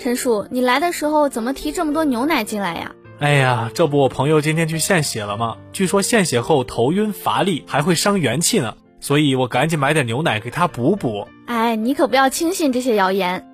陈树，你来的时候怎么提这么多牛奶进来呀？哎呀，这不我朋友今天去献血了吗？据说献血后头晕乏力，还会伤元气呢，所以我赶紧买点牛奶给他补补。哎，你可不要轻信这些谣言。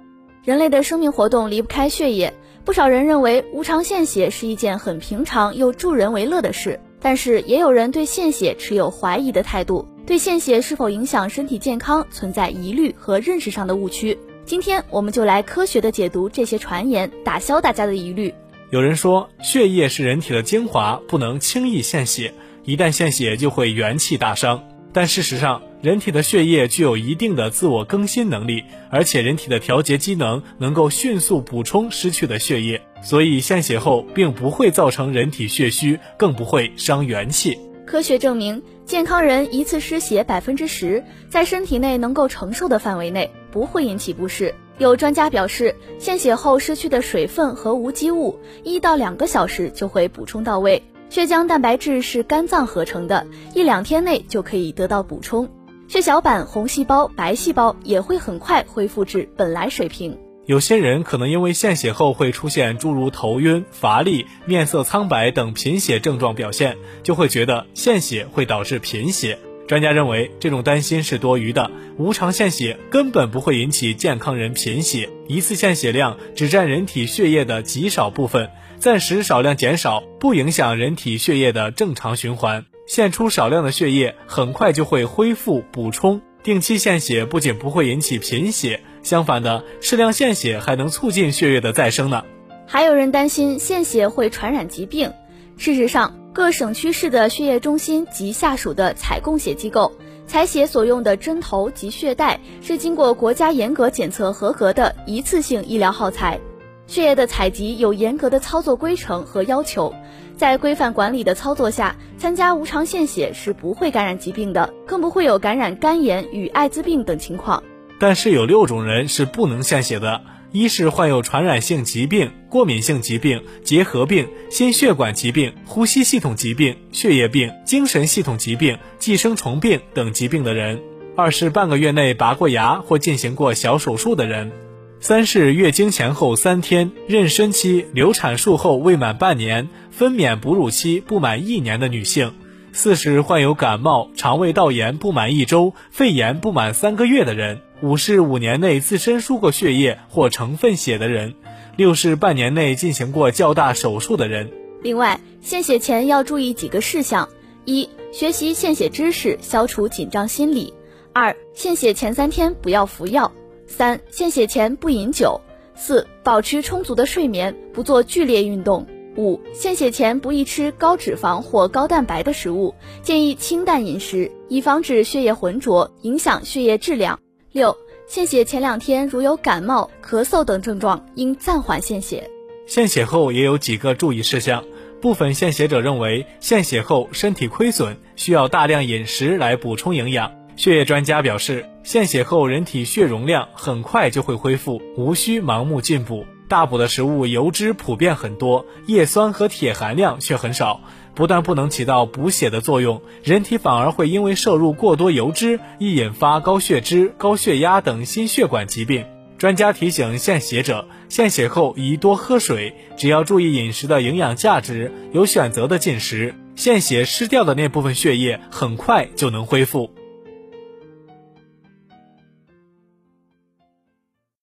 人类的生命活动离不开血液，不少人认为无偿献血是一件很平常又助人为乐的事，但是也有人对献血持有怀疑的态度。对献血是否影响身体健康存在疑虑和认识上的误区。今天我们就来科学的解读这些传言，打消大家的疑虑。有人说血液是人体的精华，不能轻易献血，一旦献血就会元气大伤。但事实上，人体的血液具有一定的自我更新能力，而且人体的调节机能能够迅速补充失去的血液，所以献血后并不会造成人体血虚，更不会伤元气。科学证明。健康人一次失血百分之十，在身体内能够承受的范围内，不会引起不适。有专家表示，献血后失去的水分和无机物，一到两个小时就会补充到位。血浆蛋白质是肝脏合成的，一两天内就可以得到补充。血小板、红细胞、白细胞也会很快恢复至本来水平。有些人可能因为献血后会出现诸如头晕、乏力、面色苍白等贫血症状表现，就会觉得献血会导致贫血。专家认为这种担心是多余的，无偿献血根本不会引起健康人贫血，一次献血量只占人体血液的极少部分，暂时少量减少不影响人体血液的正常循环，献出少量的血液很快就会恢复补充。定期献血不仅不会引起贫血。相反的，适量献血还能促进血液的再生呢。还有人担心献血会传染疾病。事实上，各省区市的血液中心及下属的采供血机构采血所用的针头及血袋是经过国家严格检测合格的一次性医疗耗材。血液的采集有严格的操作规程和要求，在规范管理的操作下，参加无偿献血是不会感染疾病的，更不会有感染肝炎与艾滋病等情况。但是有六种人是不能献血的：一是患有传染性疾病、过敏性疾病、结核病、心血管疾病、呼吸系统疾病、血液病、精神系统疾病、寄生虫病等疾病的人；二是半个月内拔过牙或进行过小手术的人；三是月经前后三天、妊娠期、流产术后未满半年、分娩哺乳期不满一年的女性；四是患有感冒、肠胃道炎不满一周、肺炎不满三个月的人。五是五年内自身输过血液或成分血的人，六是半年内进行过较大手术的人。另外，献血前要注意几个事项：一、学习献血知识，消除紧张心理；二、献血前三天不要服药；三、献血前不饮酒；四、保持充足的睡眠，不做剧烈运动；五、献血前不宜吃高脂肪或高蛋白的食物，建议清淡饮食，以防止血液浑浊，影响血液质量。六、献血前两天如有感冒、咳嗽等症状，应暂缓献血。献血后也有几个注意事项。部分献血者认为，献血后身体亏损，需要大量饮食来补充营养。血液专家表示，献血后人体血容量很快就会恢复，无需盲目进补。大补的食物油脂普遍很多，叶酸和铁含量却很少。不但不能起到补血的作用，人体反而会因为摄入过多油脂，易引发高血脂、高血压等心血管疾病。专家提醒献血者，献血后宜多喝水，只要注意饮食的营养价值，有选择的进食，献血失掉的那部分血液很快就能恢复。